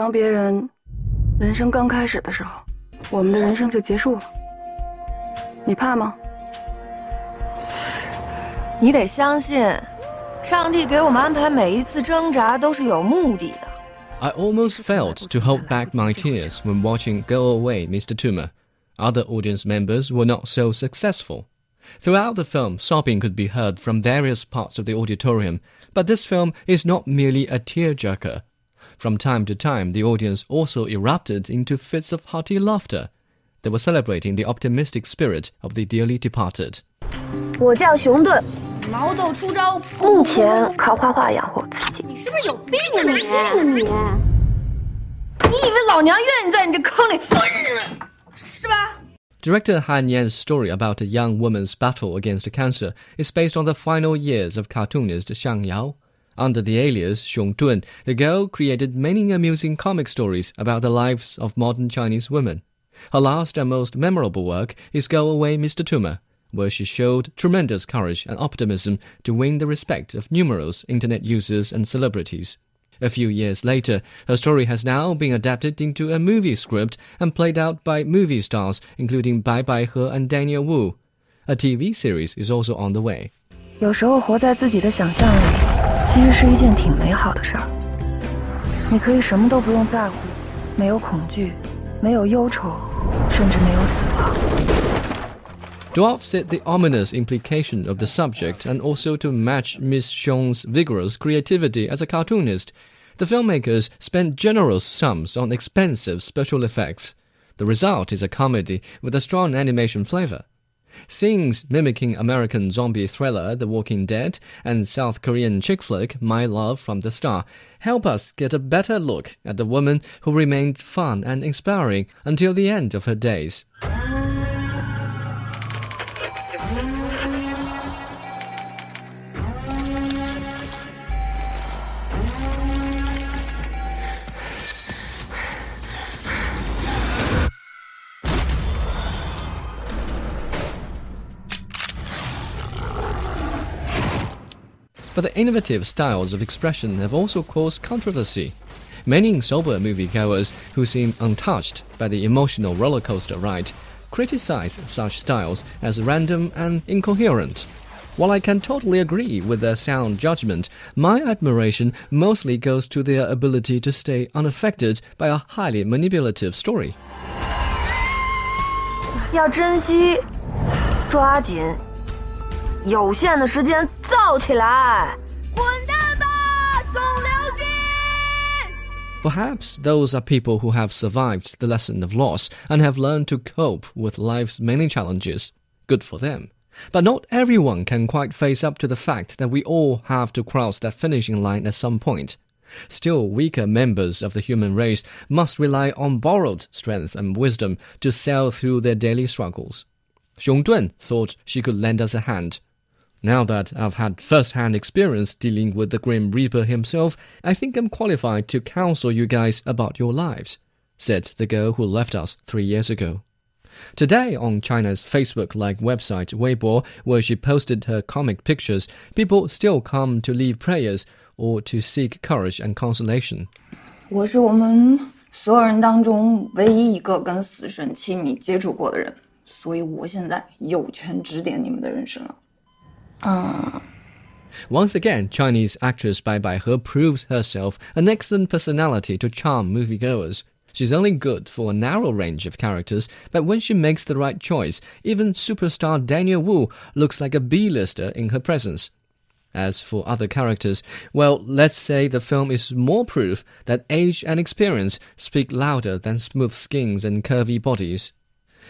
当别人人生刚开始的时候，我们的人生就结束了。你怕吗？你得相信，上帝给我们安排每一次挣扎都是有目的的。I almost failed to hold back my tears when watching Go Away, Mr. Tumor. Other audience members were not so successful. Throughout the film, sobbing could be heard from various parts of the auditorium, but this film is not merely a tearjerker. From time to time, the audience also erupted into fits of hearty laughter. They were celebrating the optimistic spirit of the dearly departed. 我叫熊顿，毛豆出招，目前靠画画养活自己。你是不是有病啊你？你以为老娘愿意在你这坑里蹲着，是吧？ Director Han Yan's story about a young woman's battle against cancer is based on the final years of cartoonist Xiang Yao. Under the alias Xiong Dun, the girl created many amusing comic stories about the lives of modern Chinese women. Her last and most memorable work is Go Away, Mr. Tumor," where she showed tremendous courage and optimism to win the respect of numerous internet users and celebrities. A few years later, her story has now been adapted into a movie script and played out by movie stars including Bai Baihe and Daniel Wu. A TV series is also on the way. 有时候活在自己的想象里。其实是一件挺美好的事儿。你可以什么都不用在乎，没有恐惧，没有忧愁，甚至没有死亡。 To offset the ominous implication of the subject and also to match Miss Xiong's vigorous creativity as a cartoonist, the filmmakers spent generous sums on expensive special effects. The result is a comedy with a strong animation flavor. Scenes mimicking American zombie thriller The Walking Dead and South Korean chick flick My Love from the Star help us get a better look at the woman who remained fun and inspiring until the end of her days. But the innovative styles of expression have also caused controversy. Many sober moviegoers who seem untouched by the emotional roller coaster ride criticize such styles as random and incoherent. While I can totally agree with their sound judgment, my admiration mostly goes to their ability to stay unaffected by a highly manipulative story. 要珍惜，抓紧， 有限的时间造起来！滚蛋吧，肿瘤君！ Perhaps those are people who have survived the lesson of loss and have learned to cope with life's many challenges. Good for them. But not everyone can quite face up to the fact that we all have to cross that finishing line at some point. Still weaker members of the human race must rely on borrowed strength and wisdom to sail through their daily struggles. Xiong Dun thought she could lend us a hand. Now that I've had first-hand experience dealing with the Grim Reaper himself, I think I'm qualified to counsel you guys about your lives, said the girl who left us three years ago. Today, on China's Facebook-like website Weibo, where she posted her comic pictures, people still come to leave prayers or to seek courage and consolation. 我是我们所有人当中唯一一个跟死神亲密接触过的人，所以我现在有权指点你们的人生了。 Uh. 嗯，Once again, Chinese actress Bai Baihe proves herself an excellent personality to charm moviegoers. She's only good for a narrow range of characters, but when she makes the right choice, even superstar Daniel Wu looks like a B-lister in her presence. As for other characters, well, let's say the film is more proof that age and experience speak louder than smooth skins and curvy bodies.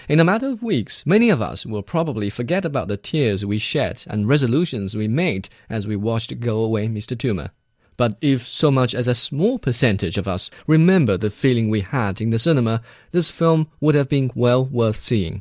In a matter of weeks, many of us will probably forget about the tears we shed and resolutions we made as we watched Go Away, Mr. Tumor. But if so much as a small percentage of us remember the feeling we had in the cinema, this film would have been well worth seeing.